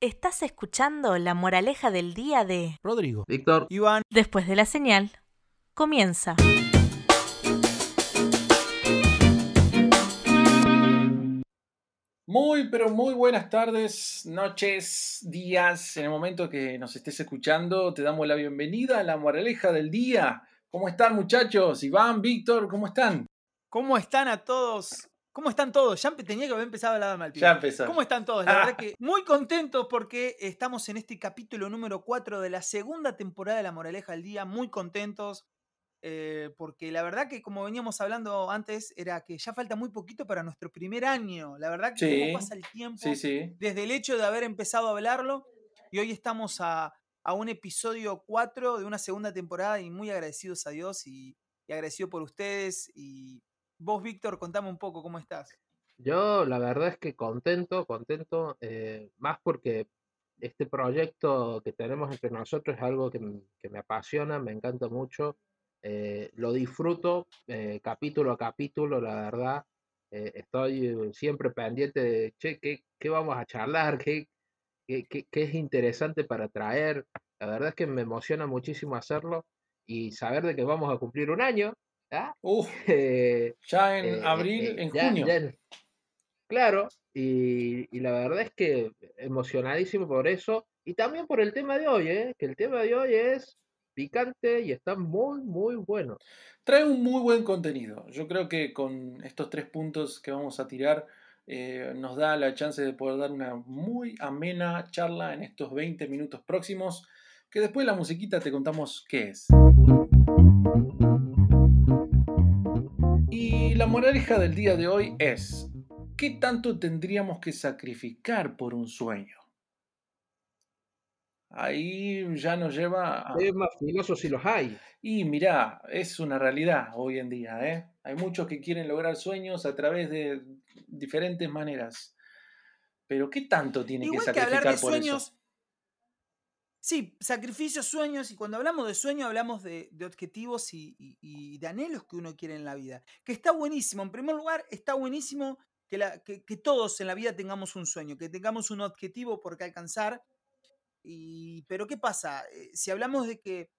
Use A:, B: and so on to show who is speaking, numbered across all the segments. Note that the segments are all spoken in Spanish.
A: Estás escuchando la moraleja del día de
B: Rodrigo.
C: Víctor.
B: Iván.
A: Después de la señal. Comienza.
D: Muy, pero muy buenas tardes, noches, días. En el momento que nos estés escuchando, te damos la bienvenida a la moraleja del día. ¿Cómo están, muchachos? Iván, Víctor, ¿cómo están?
B: ¿Cómo están a todos? ¿Cómo están todos? Ya tenía que haber empezado a hablar mal.
D: Ya empezó.
B: ¿Cómo están todos? La verdad que muy contentos porque estamos en este capítulo número 4 de la segunda temporada de La Moraleja del Día. Muy contentos eh, porque la verdad que como veníamos hablando antes era que ya falta muy poquito para nuestro primer año. La verdad que
D: Sí,
B: cómo pasa el tiempo
D: Sí, sí.
B: desde el hecho de haber empezado a hablarlo y hoy estamos a, a un episodio 4 de una segunda temporada y muy agradecidos a Dios y, y agradecido por ustedes. Y vos, Víctor, contame un poco cómo estás.
C: Yo la verdad es que contento, contento, eh, más porque este proyecto que tenemos entre nosotros es algo que, que me apasiona, me encanta mucho, eh, lo disfruto eh, capítulo a capítulo, la verdad. estoy siempre pendiente de, che, ¿qué, qué vamos a charlar? ¿Qué, qué, qué- qué es interesante para traer? La verdad es que me emociona muchísimo hacerlo y saber de que vamos a cumplir un año. ¿Ah?
D: Uf,
C: Eh,
D: ya en
C: eh,
D: abril,
C: eh,
D: en
C: ya-
D: junio.
C: ya en- claro, y, y la verdad es que emocionadísimo por eso y también por el tema de hoy, ¿eh? que el tema de hoy es picante y está muy, muy bueno.
D: Trae un muy buen contenido. Yo creo que con estos tres puntos que vamos a tirar nos da la chance de poder dar una muy amena charla en estos 20 minutos próximos, que después de la musiquita te contamos qué es. La moraleja del día de hoy es, ¿qué tanto tendríamos que sacrificar por un sueño? Ahí ya nos lleva a...
C: Es más filoso si los hay.
D: Y mirá, es una realidad hoy en día, ¿eh? Hay muchos que quieren lograr sueños a través de diferentes maneras. Pero ¿qué tanto tiene
B: Igual
D: que
B: que hablar
D: sacrificar
B: de
D: por
B: sueños.
D: eso?
B: Sí, sacrificios, sueños, y cuando hablamos de sueños hablamos de, objetivos y, de anhelos que uno quiere en la vida. Que está buenísimo. En primer lugar, está buenísimo que, todos en la vida tengamos un sueño, que tengamos un objetivo por qué alcanzar. Y, pero ¿qué pasa? Eh, Si hablamos de que,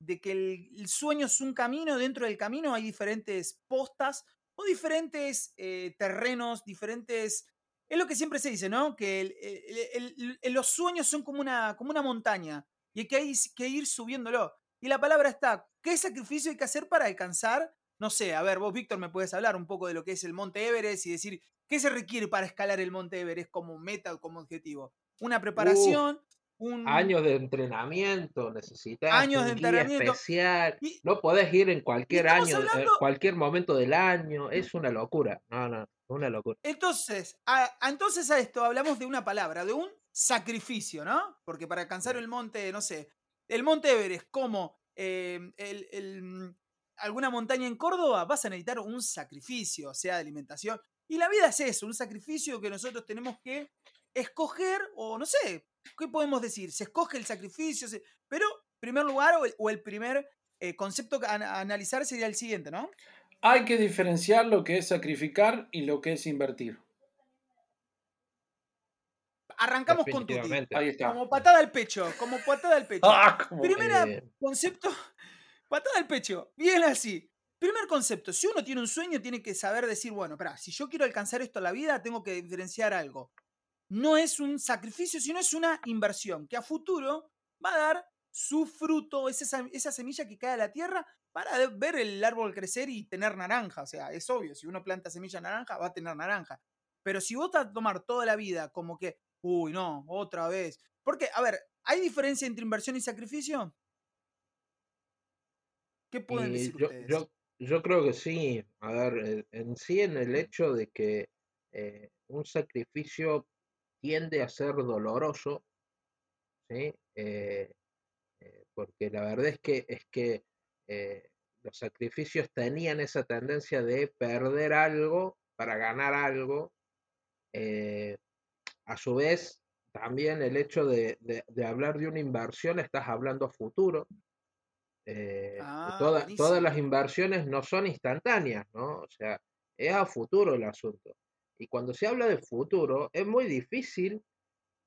B: de que el, el sueño es un camino, dentro del camino hay diferentes postas o diferentes eh, terrenos, diferentes... Es lo que siempre se dice, ¿no? Que el- el- el- el- los sueños son como una, como una montaña y hay que, ir- que ir subiéndolo. Y la palabra está, ¿qué sacrificio hay que hacer para alcanzar? No sé, a ver, vos, Víctor, me puedes hablar un poco de lo que es el Monte Everest y decir, ¿qué se requiere para escalar el Monte Everest como meta o como objetivo? Una preparación, un...
C: Años de entrenamiento, necesitas
B: Años
C: un
B: de entrenamiento.
C: especial.
B: Y-
C: No podés ir en cualquier año, eh,
B: hablando-
C: cualquier momento del año. Es una locura. No, no, una locura.
B: Entonces, a, entonces a esto hablamos de una palabra, de un sacrificio, ¿no? Porque para alcanzar el monte, no sé, el monte Everest, como eh, el- el, mm, alguna montaña en Córdoba, vas a necesitar un sacrificio, sea de alimentación. Y la vida es eso, un sacrificio que nosotros tenemos que escoger, o no sé, ¿qué podemos decir? Se escoge el sacrificio, se- pero en primer lugar, o el, o el primer eh, concepto a, a analizar sería el siguiente, ¿no?
D: Hay que diferenciar lo que es sacrificar y lo que es invertir.
B: Arrancamos con Tuti.
D: Ahí está.
B: Como patada al pecho, como patada al pecho.
D: Ah,
B: Primera
C: Eh,
B: concepto, patada al pecho, bien así. Primer concepto, si uno tiene un sueño, tiene que saber decir, bueno, espera, si yo quiero alcanzar esto en la vida, tengo que diferenciar algo. No es un sacrificio, sino es una inversión que a futuro va a dar su fruto, es esa, esa semilla que cae a la tierra para ver el árbol crecer y tener naranja. O sea, es obvio, si uno planta semilla naranja, va a tener naranja. Pero si vos a tomar toda la vida como que, uy, no, otra vez. Porque, a ver, ¿hay diferencia entre inversión y sacrificio? ¿Qué pueden
C: Y
B: decir
C: yo,
B: ustedes?
C: yo, yo creo que sí. A ver, eh, en sí, en el hecho de que eh, un sacrificio tiende a ser doloroso, ¿sí? Eh, eh, porque la verdad es que, es que eh, los sacrificios tenían esa tendencia de perder algo para ganar algo. a su vez, también el hecho de, de- de hablar de una inversión, estás hablando a futuro.
B: Ah,
C: toda- todas las inversiones no son instantáneas, ¿no? O sea, es a futuro el asunto. Y cuando se habla de futuro, es muy difícil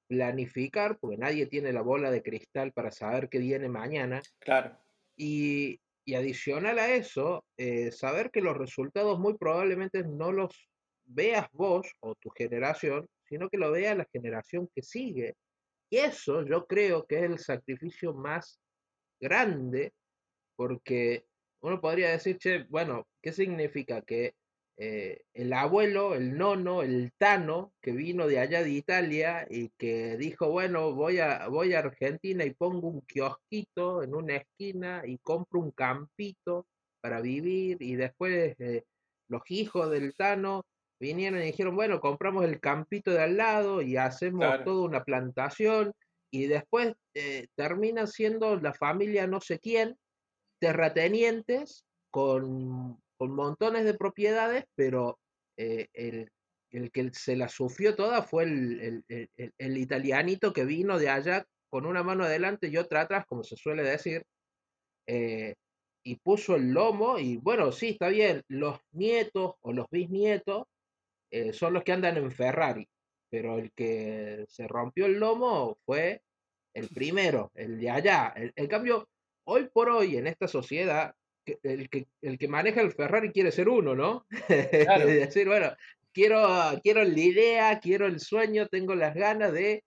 C: planificar, porque nadie tiene la bola de cristal para saber qué viene mañana.
D: Claro.
C: Y, y adicional a eso, eh, saber que los resultados muy probablemente no los veas vos o tu generación, sino que lo vea la generación que sigue. Y eso yo creo que es el sacrificio más grande, porque uno podría decir, che, bueno, ¿qué significa? Que eh, el abuelo, el nono, el tano, que vino de allá de Italia y que dijo, bueno, voy a, voy a Argentina y pongo un kiosquito en una esquina y compro un campito para vivir y después eh, los hijos del tano vinieron y dijeron, bueno, compramos el campito de al lado y hacemos toda una plantación y después eh, termina siendo la familia no sé quién, terratenientes con, con montones de propiedades, pero eh, el, el, que se la sufrió toda fue el, el, el, italianito que vino de allá con una mano adelante y otra atrás, como se suele decir, eh, y puso el lomo y bueno, sí, está bien, los nietos o los bisnietos eh, son los que andan en Ferrari, pero el que se rompió el lomo fue el primero, el de allá. En cambio, hoy por hoy en esta sociedad, el que, el que maneja el Ferrari quiere ser uno, ¿no? Claro. decir, bueno, quiero, quiero la idea, quiero el sueño, tengo las ganas de,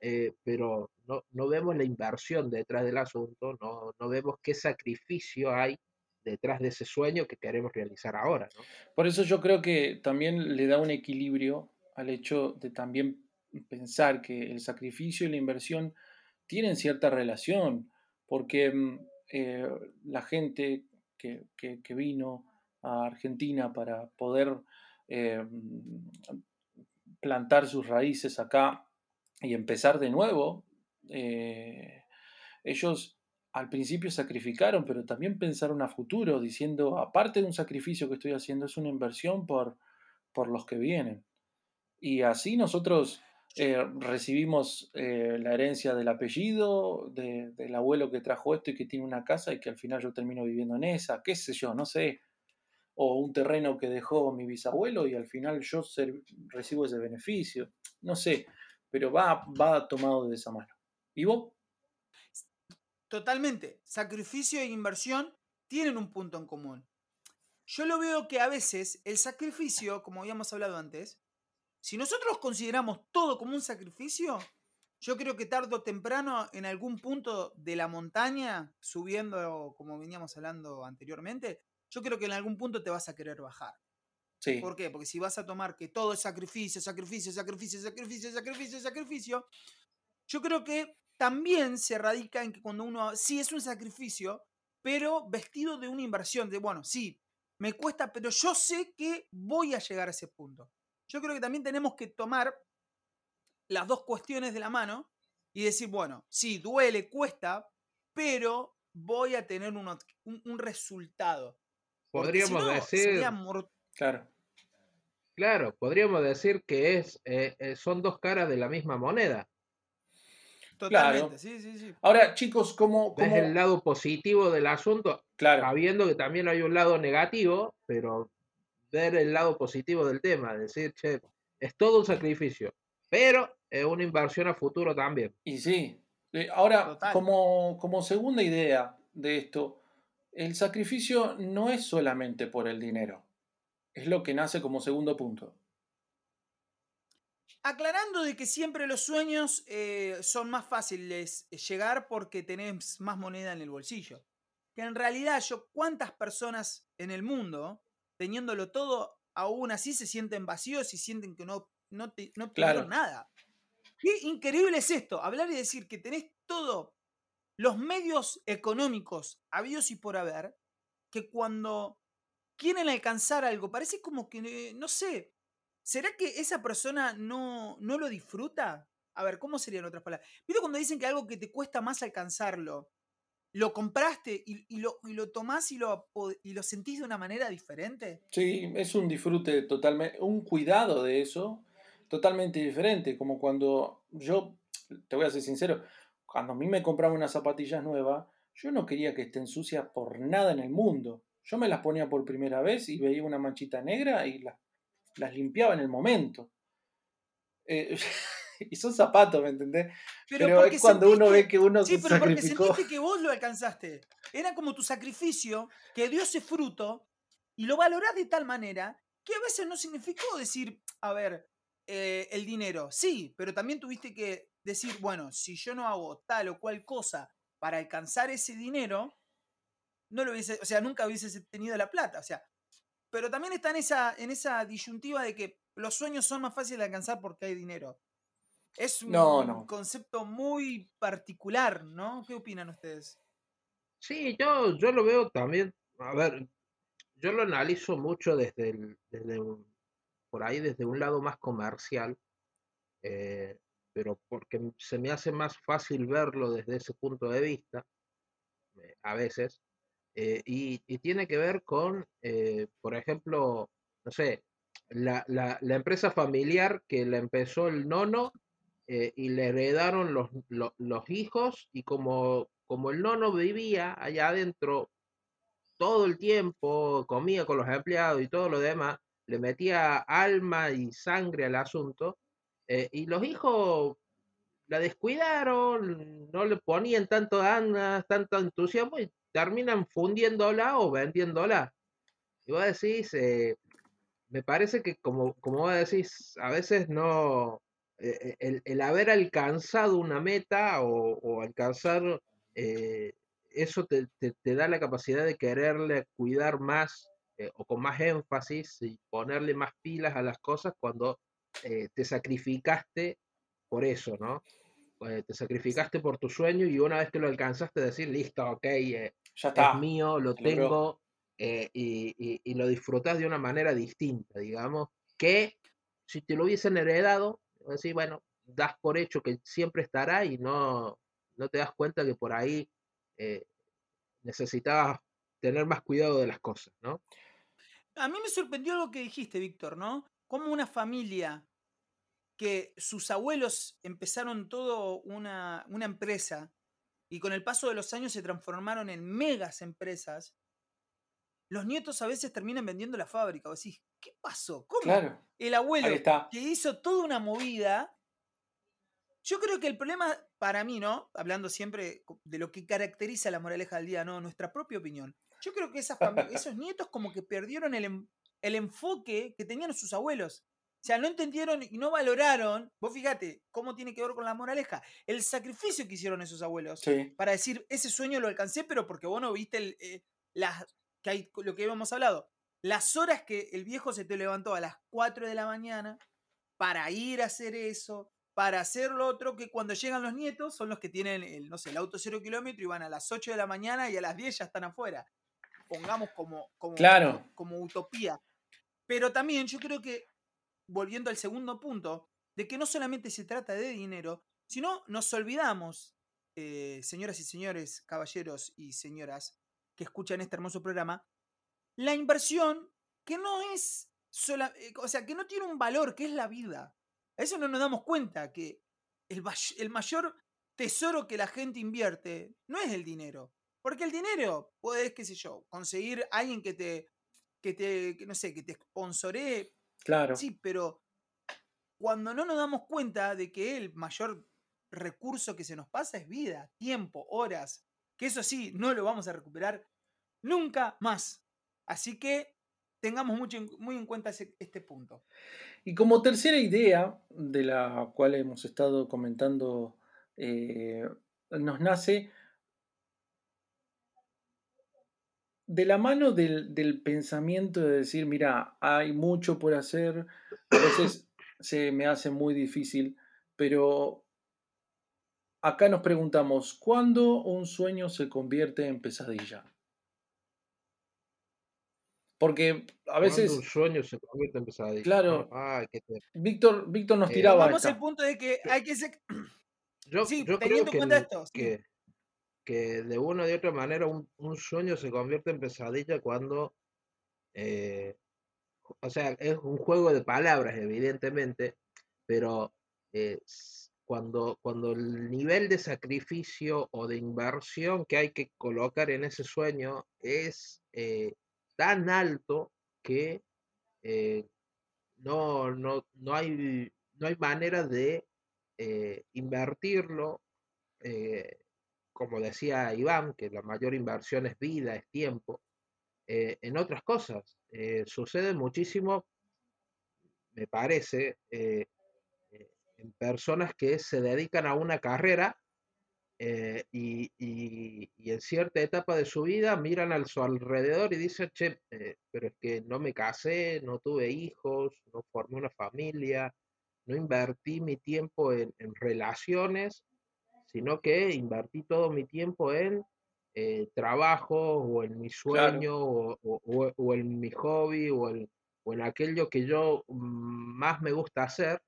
C: eh, pero no, no, vemos la inversión detrás del asunto, no, no vemos qué sacrificio hay detrás de ese sueño que queremos realizar ahora. ¿no?
D: Por eso yo creo que también le da un equilibrio al hecho de también pensar que el sacrificio y la inversión tienen cierta relación, porque mm, eh, la gente que, que, vino a Argentina para poder eh, plantar sus raíces acá y empezar de nuevo, eh, ellos al principio sacrificaron, pero también pensaron a futuro, diciendo, aparte de un sacrificio que estoy haciendo, es una inversión por, por los que vienen. Y así nosotros eh, recibimos eh, la herencia del apellido, del abuelo que trajo esto y que tiene una casa y que al final yo termino viviendo en esa, qué sé yo, no sé. O un terreno que dejó mi bisabuelo y al final yo recibo ese beneficio. No sé, pero va, va tomado de esa mano. ¿Y vos?
B: Totalmente. Sacrificio e inversión tienen un punto en común. Yo lo veo que a veces el sacrificio, como habíamos hablado antes, si nosotros consideramos todo como un sacrificio, yo creo que tarde o temprano en algún punto de la montaña, subiendo como veníamos hablando anteriormente, yo creo que en algún punto te vas a querer bajar.
D: Sí.
B: ¿Por qué? Porque si vas a tomar que todo es sacrificio, sacrificio, sacrificio, sacrificio, sacrificio, sacrificio, yo creo que también se radica en que cuando uno, sí es un sacrificio, pero vestido de una inversión, de bueno, sí, me cuesta, pero yo sé que voy a llegar a ese punto. Yo creo que también tenemos que tomar las dos cuestiones de la mano y decir, bueno, sí, duele, cuesta, pero voy a tener un, un, resultado.
C: Podríamos decir...
D: Claro.
C: Claro, podríamos decir que es, eh, eh, son dos caras de la misma moneda.
B: Totalmente, sí, sí, sí.
D: Ahora, chicos, ¿cómo,
C: Es el lado positivo del asunto,
D: claro.
C: sabiendo que también hay un lado negativo, pero ver el lado positivo del tema, decir, che, es todo un sacrificio, pero es una inversión a futuro también.
D: Y sí. Eh, ahora, como, como segunda idea de esto, el sacrificio no es solamente por el dinero, es lo que nace como segundo punto.
B: Aclarando de que siempre los sueños eh, son más fáciles llegar porque tenés más moneda en el bolsillo. Que en realidad yo, ¿cuántas personas en el mundo, teniéndolo todo, aún así se sienten vacíos y sienten que no, no, te, no nada? Qué increíble es esto, hablar y decir que tenés todo, los medios económicos habidos y por haber, que cuando quieren alcanzar algo, parece como que, no sé, ¿Será que esa persona no, no lo disfruta? A ver, ¿cómo serían otras palabras? ¿Viste cuando dicen que algo que te cuesta más alcanzarlo, lo compraste y, lo, y lo tomás y lo, y lo sentís de una manera diferente?
D: Sí, es un disfrute totalmente, un cuidado de eso totalmente diferente, como cuando yo, te voy a ser sincero, cuando a mí me compraba unas zapatillas nuevas, yo no quería que estén sucias por nada en el mundo. Yo me las ponía por primera vez y veía una manchita negra y las las limpiaba en el momento. Eh, y son zapatos, ¿me entendés?
B: Pero,
D: es cuando uno ve que uno
B: Sí,
D: se
B: pero porque sentiste que vos lo alcanzaste. Era como tu sacrificio que dio ese fruto y lo valorás de tal manera que a veces no significó decir, a ver, eh, el dinero. Sí, pero también tuviste que decir, bueno, si yo no hago tal o cual cosa para alcanzar ese dinero, no lo hubiese, o sea, nunca hubieses tenido la plata. O sea, pero también está en esa, en esa disyuntiva de que los sueños son más fáciles de alcanzar porque hay dinero. Es un
D: No, no.
B: concepto muy particular, ¿no? ¿Qué opinan ustedes?
C: Sí, yo, yo lo veo también, a ver, yo lo analizo mucho desde el, desde un- por ahí desde un lado más comercial, eh, pero porque se me hace más fácil verlo desde ese punto de vista, eh, a veces, eh, y, y tiene que ver con, por ejemplo, no sé, la, la, la empresa familiar que la empezó el nono eh, y le heredaron los, lo- los hijos y como, como el nono vivía allá adentro todo el tiempo, comía con los empleados y todo lo demás, le metía alma y sangre al asunto eh, y los hijos la descuidaron, no le ponían tanto ganas, tanto entusiasmo y terminan fundiéndola o vendiéndola. Y vos decís, eh, me parece que como, como vos decís, a veces no, el, el haber alcanzado una meta o, o alcanzar, eh, eso te, te- te da la capacidad de quererle cuidar más eh, o con más énfasis y ponerle más pilas a las cosas cuando eh, te sacrificaste por eso, ¿no? Eh, te sacrificaste por tu sueño y una vez que lo alcanzaste decir, listo, ok, eh,
D: Ya
C: es mío, lo tengo eh, y, y- y lo disfrutas de una manera distinta, digamos, que si te lo hubiesen heredado, decir, bueno, das por hecho que siempre estará y no, no te das cuenta que por ahí eh, necesitabas tener más cuidado de las cosas, ¿no?
B: A mí me sorprendió lo que dijiste, Víctor, ¿no? Como una familia que sus abuelos empezaron todo una, una empresa y con el paso de los años se transformaron en megas empresas, los nietos a veces terminan vendiendo la fábrica. Vos decís, ¿qué pasó? ¿Cómo?
D: Claro,
B: El abuelo que hizo toda una movida. Yo creo que el problema para mí, ¿no? Hablando siempre de lo que caracteriza la moraleja del día, ¿no? Nuestra propia opinión. Yo creo que esos nietos como que perdieron el, el enfoque que tenían sus abuelos. O sea, no entendieron y no valoraron. Vos fíjate cómo tiene que ver con la moraleja. El sacrificio que hicieron esos abuelos
D: Sí,
B: para decir, ese sueño lo alcancé, pero porque vos no viste el, eh, las, que hay, lo que habíamos hablado. Las horas que el viejo se te levantó a las 4 de la mañana para ir a hacer eso, para hacer lo otro, que cuando llegan los nietos son los que tienen, el, no sé, el auto cero kilómetro y van a las 8 de la mañana y a las 10 ya están afuera. Pongamos como, como,
D: Claro.
B: como utopía. Pero también yo creo que, volviendo al segundo punto, de que no solamente se trata de dinero, sino nos olvidamos, eh, señoras y señores, caballeros y señoras que escuchan este hermoso programa, la inversión que no es sola, eh, o sea, que no tiene un valor, que es la vida. A eso no nos damos cuenta, que el, may- el mayor tesoro que la gente invierte no es el dinero. Porque el dinero puedes, qué sé yo, conseguir a alguien que te, que te, que no sé, que te sponsoree
D: claro.
B: Sí, pero cuando no nos damos cuenta de que el mayor recurso que se nos pasa es vida, tiempo, horas, que eso sí, no lo vamos a recuperar nunca más. Así que tengamos mucho muy en cuenta este punto.
D: Y como tercera idea, de la cual hemos estado comentando, eh, nos nace de la mano del, del pensamiento de decir, mira, hay mucho por hacer, a veces se me hace muy difícil, pero acá nos preguntamos, ¿cuándo un sueño se convierte en pesadilla? Porque a
C: Cuando
D: veces,
C: un sueño se convierte en pesadilla.
D: Claro.
C: ¿no? Ay, qué te-
D: Víctor, Víctor nos
C: Eh,
D: tiraba
B: Vamos
D: esta.
B: al punto de que hay que ser...
C: Yo,
B: Sí,
C: yo creo
B: teniendo en
C: que, el-
B: esto, sí.
C: que, que de una y otra manera un, un sueño se convierte en pesadilla cuando, eh, o sea, es un juego de palabras, evidentemente, pero eh, cuando, cuando el nivel de sacrificio o de inversión que hay que colocar en ese sueño es eh, tan alto que eh, no, no, no hay, no hay manera de eh, invertirlo, como decía Iván, que la mayor inversión es vida, es tiempo, en otras cosas. sucede muchísimo, me parece, en personas que se dedican a una carrera eh, y, en cierta etapa de su vida miran a su alrededor y dicen, che, eh, pero es que no me casé, no tuve hijos, no formé una familia, no invertí mi tiempo en, relaciones, sino que invertí todo mi tiempo en eh, trabajo o en mi sueño o, en mi hobby o en, o en aquello que yo mm, más me gusta hacer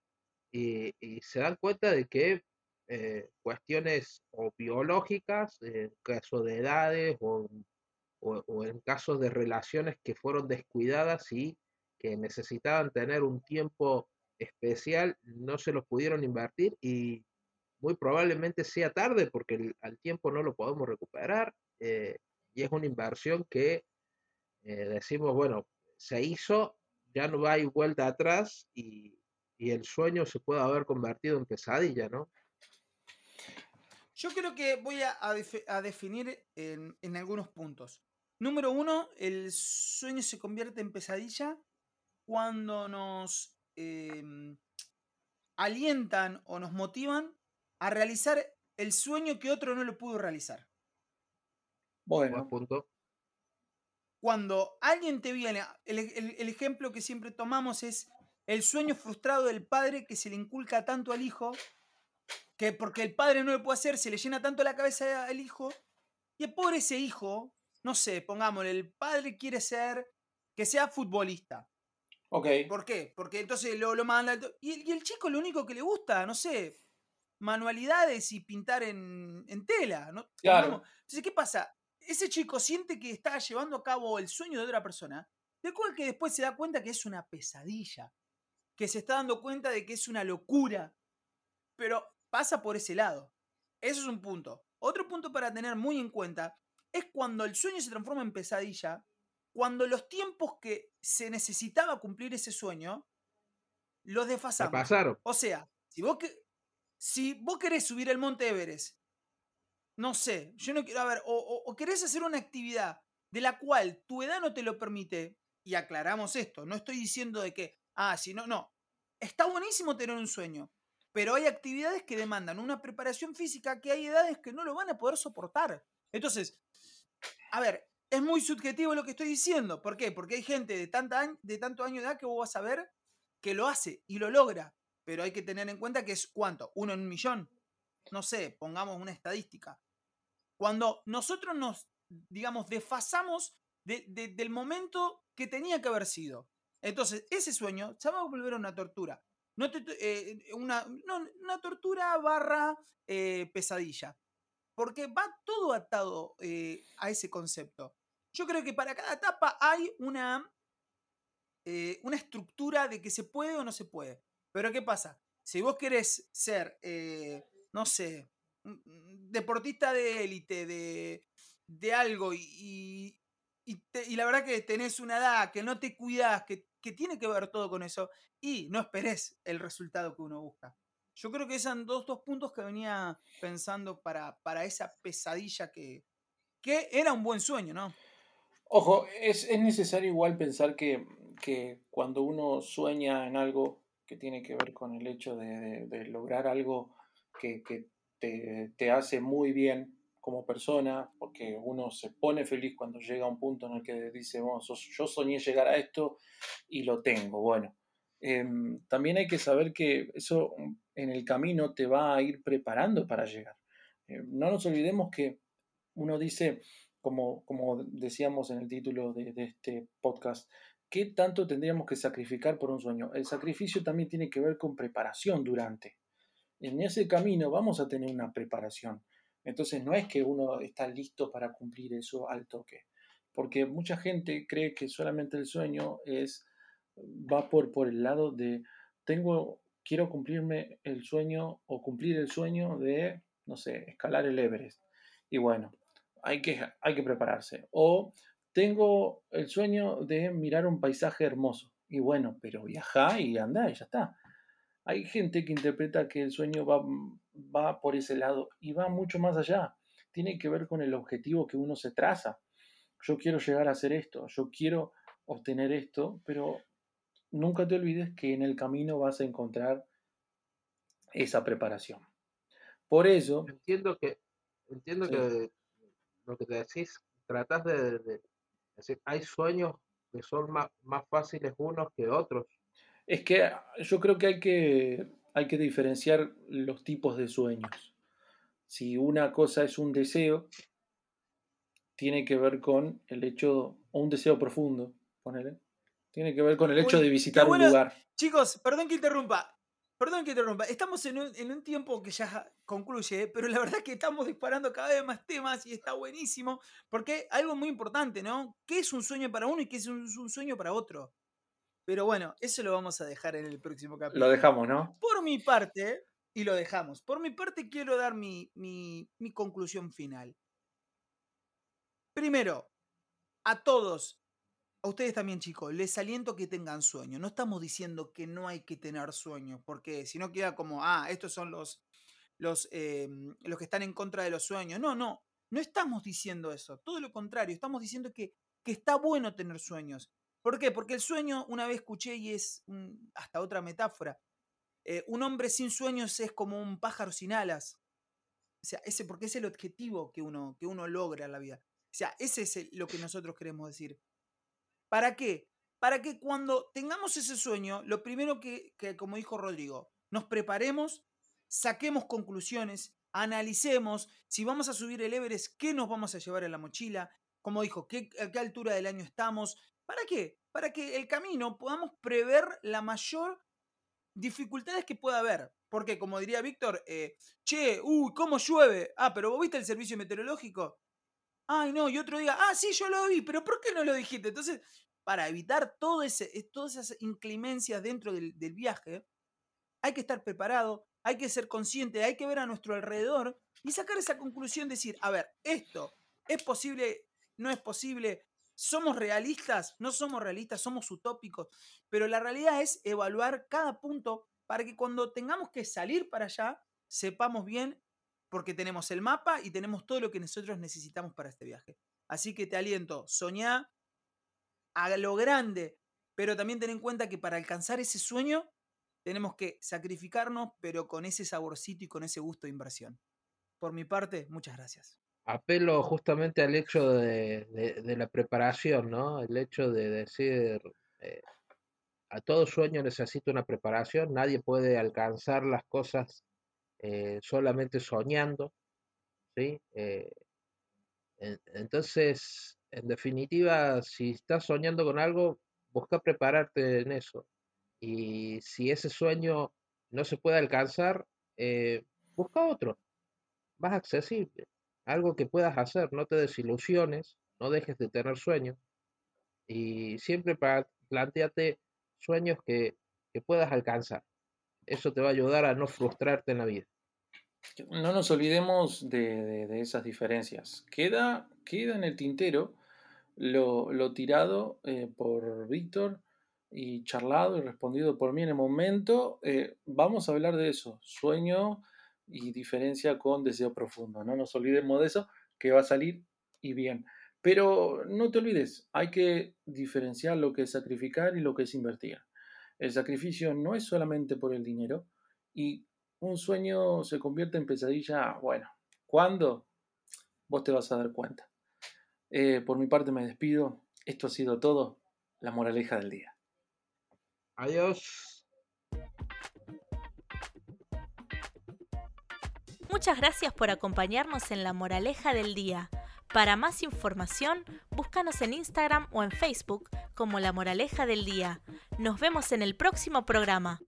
C: y, se dan cuenta de que eh, cuestiones o biológicas, en caso de edades o, en casos de relaciones que fueron descuidadas y que necesitaban tener un tiempo especial, no se los pudieron invertir y muy probablemente sea tarde porque al tiempo no lo podemos recuperar eh, y es una inversión que eh, decimos, bueno, se hizo, ya no hay vuelta atrás y, y el sueño se puede haber convertido en pesadilla, ¿no?
B: Yo creo que voy a, definir en, algunos puntos. Número uno, el sueño se convierte en pesadilla cuando nos em, alientan o nos motivan a realizar el sueño que otro no lo pudo realizar.
C: Bueno. punto.
B: Cuando alguien te viene, el ejemplo que siempre tomamos es el sueño frustrado del padre que se le inculca tanto al hijo, que porque el padre no lo puede hacer, se le llena tanto la cabeza al hijo, y el pobre ese hijo, no sé, pongámosle, el padre quiere ser, que sea futbolista.
D: Ok.
B: ¿Por qué? Porque entonces lo, lo manda... Y, y, el chico lo único que le gusta, no sé, manualidades y pintar en, tela. ¿no?
D: Claro.
B: Entonces, ¿qué pasa? Ese chico siente que está llevando a cabo el sueño de otra persona, de cual que después se da cuenta que es una pesadilla que se está dando cuenta de que es una locura, pero pasa por ese lado. Eso es un punto. Otro punto para tener muy en cuenta es cuando el sueño se transforma en pesadilla, cuando los tiempos que se necesitaba cumplir ese sueño, los desfasamos.
C: Pasaron.
B: O sea, si vos, que, si vos querés subir el monte Everest, no sé, yo no quiero, a ver, o, o querés hacer una actividad de la cual tu edad no te lo permite, y aclaramos esto, no estoy diciendo de que Ah, si no, no. Está buenísimo tener un sueño, pero hay actividades que demandan una preparación física que hay edades que no lo van a poder soportar. Entonces, a ver, es muy subjetivo lo que estoy diciendo. ¿Por qué? Porque hay gente de, tanta, de tanto año de edad que vos vas a ver que lo hace y lo logra. Pero hay que tener en cuenta que es cuánto, uno en un millón. No sé, pongamos una estadística. Cuando nosotros nos, digamos, desfasamos del momento que tenía que haber sido. Entonces, ese sueño se va a volver una tortura. No eh, una, una, tortura barra eh, pesadilla. Porque va todo atado eh, a ese concepto. Yo creo que para cada etapa hay una, una estructura de que se puede o no se puede. Pero ¿qué pasa? Si vos querés ser, no sé, deportista de élite, de, de algo, y, y, la verdad que tenés una edad que no te cuidás, que que tiene que ver todo con eso y no esperes el resultado que uno busca. Yo creo que esos dos, dos puntos que venía pensando para, para esa pesadilla que, que era un buen sueño, ¿no?
D: Ojo, es, necesario igual pensar que, cuando uno sueña en algo que tiene que ver con el hecho de, lograr algo que, te, te, hace muy bien como persona, porque uno se pone feliz cuando llega a un punto en el que dice, bueno, yo soñé llegar a esto y lo tengo. Bueno, em, también hay que saber que eso en el camino te va a ir preparando para llegar. Eh, no nos olvidemos que uno dice, como, como decíamos en el título de, de este podcast, ¿qué tanto tendríamos que sacrificar por un sueño? El sacrificio también tiene que ver con preparación durante. En ese camino vamos a tener una preparación entonces no es que uno está listo para cumplir eso al toque, porque mucha gente cree que solamente el sueño es va por, por el lado de tengo quiero cumplirme el sueño o cumplir el sueño de no sé, escalar el Everest. Y bueno, hay que hay que prepararse o tengo el sueño de mirar un paisaje hermoso. Y bueno, pero viaja y anda y ya está. Hay gente que interpreta que el sueño va, va por ese lado y va mucho más allá. Tiene que ver con el objetivo que uno se traza. Yo quiero llegar a hacer esto, yo quiero obtener esto, pero nunca te olvides que en el camino vas a encontrar esa preparación. Por eso...
C: Entiendo que, entiendo que lo que te decís, tratas de, decir, hay sueños que son más, más fáciles unos que otros.
D: Es que yo creo que hay que, hay que diferenciar los tipos de sueños. Si una cosa es un deseo, tiene que ver con el hecho, o un deseo profundo, ponele, tiene que ver con el hecho de visitar un lugar.
B: Chicos, perdón que interrumpa. Perdón que interrumpa. Estamos en un, en un tiempo que ya concluye, pero la verdad es que estamos disparando cada vez más temas y está buenísimo. Porque algo muy importante, ¿no? ¿Qué es un sueño para uno y qué es un, sueño para otro? Pero bueno, eso lo vamos a dejar en el próximo capítulo.
D: Lo dejamos, ¿no?
B: Por mi parte, y lo dejamos. Por mi parte, quiero dar mi, mi, mi conclusión final. Primero, a todos, a ustedes también, chicos, les aliento que tengan sueño. No estamos diciendo que no hay que tener sueños, porque si no queda como, ah, estos son los, los, em, los que están en contra de los sueños. No, no, no estamos diciendo eso. Todo lo contrario, estamos diciendo que, que está bueno tener sueños. ¿Por qué? Porque el sueño, una vez escuché y es hasta otra metáfora, eh, un hombre sin sueños es como un pájaro sin alas. O sea, ese, porque es el objetivo que uno, que uno logra en la vida. O sea, ese es lo que nosotros queremos decir. ¿Para qué? Para que cuando tengamos ese sueño, lo primero que, como dijo Rodrigo, nos preparemos, saquemos conclusiones, analicemos si vamos a subir el Everest, qué nos vamos a llevar en la mochila, como dijo, a qué altura del año estamos. ¿Para qué? Para que el camino podamos prever la mayor dificultades que pueda haber. Porque, como diría Víctor, eh, che, uy, ¿cómo llueve? Ah, pero vos viste el servicio meteorológico ay no, y otro diga, ah, sí, yo lo vi, pero ¿por qué no lo dijiste? Entonces, para evitar todo ese, todas esas inclemencias dentro del, viaje, hay que estar preparado, hay que ser consciente, hay que ver a nuestro alrededor y sacar esa conclusión, decir, a ver, esto es posible, no es posible, somos realistas, no somos realistas, somos utópicos, pero la realidad es evaluar cada punto para que cuando tengamos que salir para allá, sepamos bien porque tenemos el mapa y tenemos todo lo que nosotros necesitamos para este viaje. Así que te aliento, soñá a lo grande, pero también ten en cuenta que para alcanzar ese sueño tenemos que sacrificarnos, pero con ese saborcito y con ese gusto de inversión. Por mi parte, muchas gracias.
C: Apelo justamente al hecho de, la preparación, ¿no? El hecho de decir, eh, a todo sueño necesita una preparación, nadie puede alcanzar las cosas eh, solamente soñando, ¿sí? Eh, entonces, en definitiva, si estás soñando con algo, busca prepararte en eso. Y si ese sueño no se puede alcanzar, busca otro, más accesible, algo que puedas hacer, no te desilusiones, no dejes de tener sueños y siempre planteate sueños que puedas alcanzar. Eso te va a ayudar a no frustrarte en la vida.
D: No nos olvidemos de, esas diferencias. Queda, queda en el tintero lo, tirado eh, por Víctor y charlado y respondido por mí en el momento. Eh, vamos a hablar de eso, sueño y diferencia con deseo profundo. No nos olvidemos de eso, que va a salir y bien. Pero no te olvides, hay que diferenciar lo que es sacrificar y lo que es invertir. El sacrificio no es solamente por el dinero y un sueño se convierte en pesadilla, bueno, ¿cuándo? Vos te vas a dar cuenta. Eh, por mi parte me despido. Esto ha sido todo. La moraleja del día.
C: Adiós.
A: Muchas gracias por acompañarnos en la moraleja del día. Para más información, búscanos en Instagram o en Facebook como La Moraleja del Día. Nos vemos en el próximo programa.